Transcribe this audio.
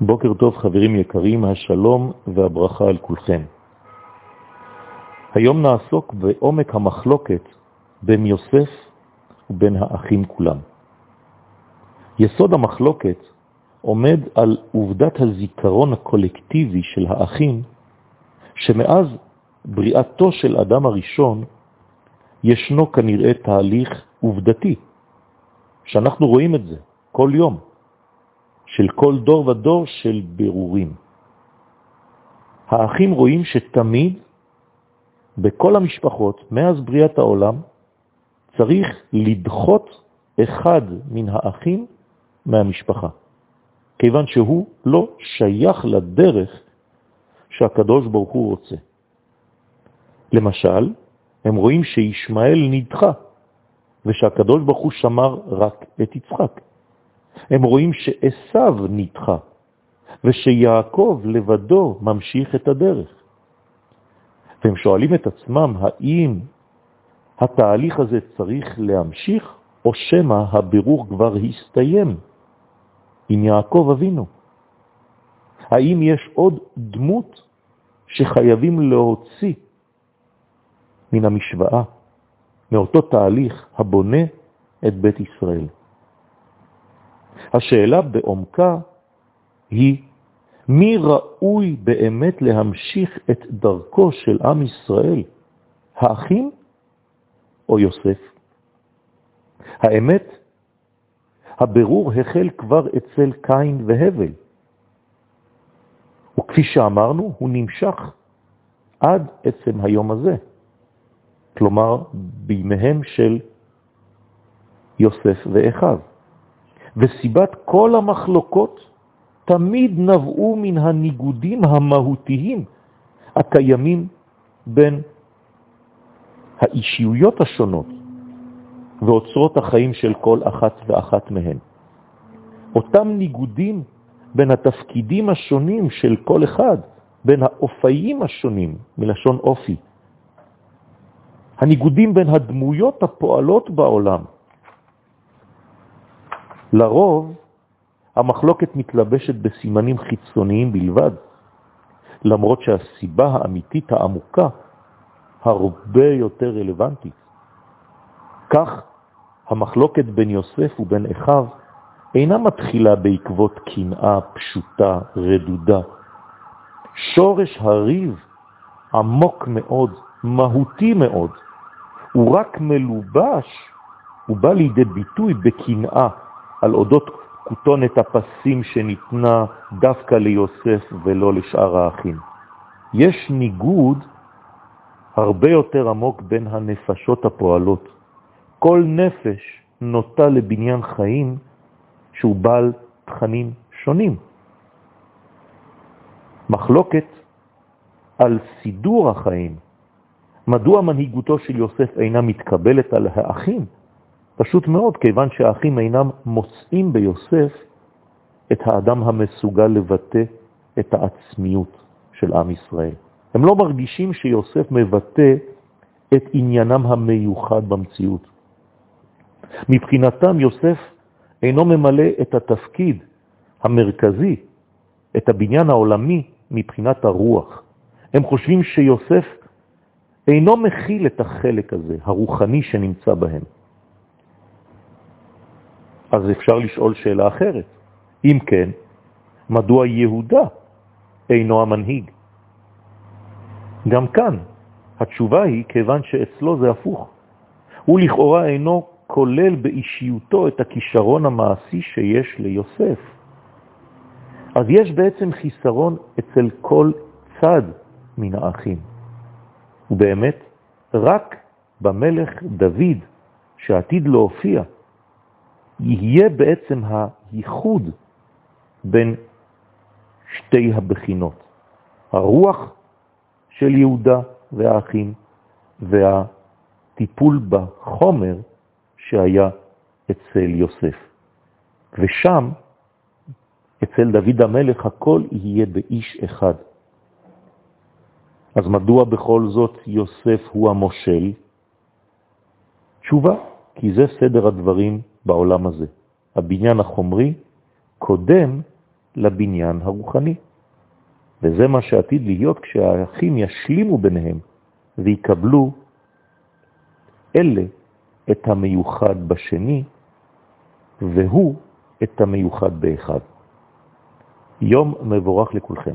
בוקר טוב חברים יקרים, השלום והברכה על כולכם. היום נעסוק בעומק המחלוקת בין יוסף ובין האחים כולם. יסוד המחלוקת עומד על עובדת הזיכרון הקולקטיבי של האחים, שמאז בריאתו של אדם הראשון ישנו כנראה תהליך עובדתי, שאנחנו רואים את זה כל יום. של כל דור ודור של בירורים. האחים רואים שתמיד בכל המשפחות, מאז בריאת העולם, צריך לדחות אחד מן האחים מהמשפחה, כיוון שהוא לא שייך לדרך שהקדוש ברוך הוא רוצה. למשל, הם רואים שישמעאל נדחה, ושהקדוש ברוך הוא שמר רק את יצחק. הם רואים שעשיו נדחה, ושיעקב לבדו ממשיך את הדרך. והם שואלים את עצמם, האם התהליך הזה צריך להמשיך, או שמה הבירור כבר הסתיים עם יעקב אבינו? האם יש עוד דמות שחייבים להוציא מן המשוואה, מאותו תהליך הבונה את בית ישראל? השאלה בעומקה היא מי ראוי באמת להמשיך את דרכו של עם ישראל, האחים או יוסף? האמת, הבירור החל כבר אצל קין והבל, וכפי שאמרנו, הוא נמשך עד עצם היום הזה, כלומר בימיהם של יוסף ואחיו. וסיבת כל המחלוקות תמיד נבעו מן הניגודים המהותיים הקיימים בין האישיויות השונות ואוצרות החיים של כל אחת ואחת מהן. אותם ניגודים בין התפקידים השונים של כל אחד, בין האופיים השונים, מלשון אופי. הניגודים בין הדמויות הפועלות בעולם, לרוב המחלוקת מתלבשת בסימנים חיצוניים בלבד, למרות שהסיבה האמיתית העמוקה הרבה יותר רלוונטית. כך המחלוקת בין יוסף ובין אחיו אינה מתחילה בעקבות קנאה פשוטה, רדודה. שורש הריב עמוק מאוד, מהותי מאוד, הוא רק מלובש, הוא בא לידי ביטוי בקנאה על אודות כותונת הפסים שניתנה דווקא ליוסף ולא לשאר האחים. יש ניגוד הרבה יותר עמוק בין הנפשות הפועלות. כל נפש נוטה לבניין חיים שהוא בעל תכנים שונים. מחלוקת על סידור החיים. מדוע מנהיגותו של יוסף אינה מתקבלת על האחים? פשוט מאוד, כיוון שהאחים אינם מוצאים ביוסף את האדם המסוגל לבטא את העצמיות של עם ישראל. הם לא מרגישים שיוסף מבטא את עניינם המיוחד במציאות. מבחינתם יוסף אינו ממלא את התפקיד המרכזי, את הבניין העולמי מבחינת הרוח. הם חושבים שיוסף אינו מכיל את החלק הזה, הרוחני שנמצא בהם. אז אפשר לשאול שאלה אחרת. אם כן, מדוע יהודה אינו המנהיג? גם כאן התשובה היא כיוון שאצלו זה הפוך. הוא לכאורה אינו כולל באישיותו את הכישרון המעשי שיש ליוסף. אז יש בעצם חיסרון אצל כל צד מן האחים. ובאמת, רק במלך דוד, שעתיד להופיע, יהיה בעצם הייחוד בין שתי הבחינות, הרוח של יהודה והאחים והטיפול בחומר שהיה אצל יוסף. ושם, אצל דוד המלך, הכל יהיה באיש אחד. אז מדוע בכל זאת יוסף הוא המושל? תשובה, כי זה סדר הדברים בעולם הזה. הבניין החומרי קודם לבניין הרוחני. וזה מה שעתיד להיות כשהאחים ישלימו ביניהם ויקבלו אלה את המיוחד בשני, והוא את המיוחד באחד. יום מבורך לכולכם.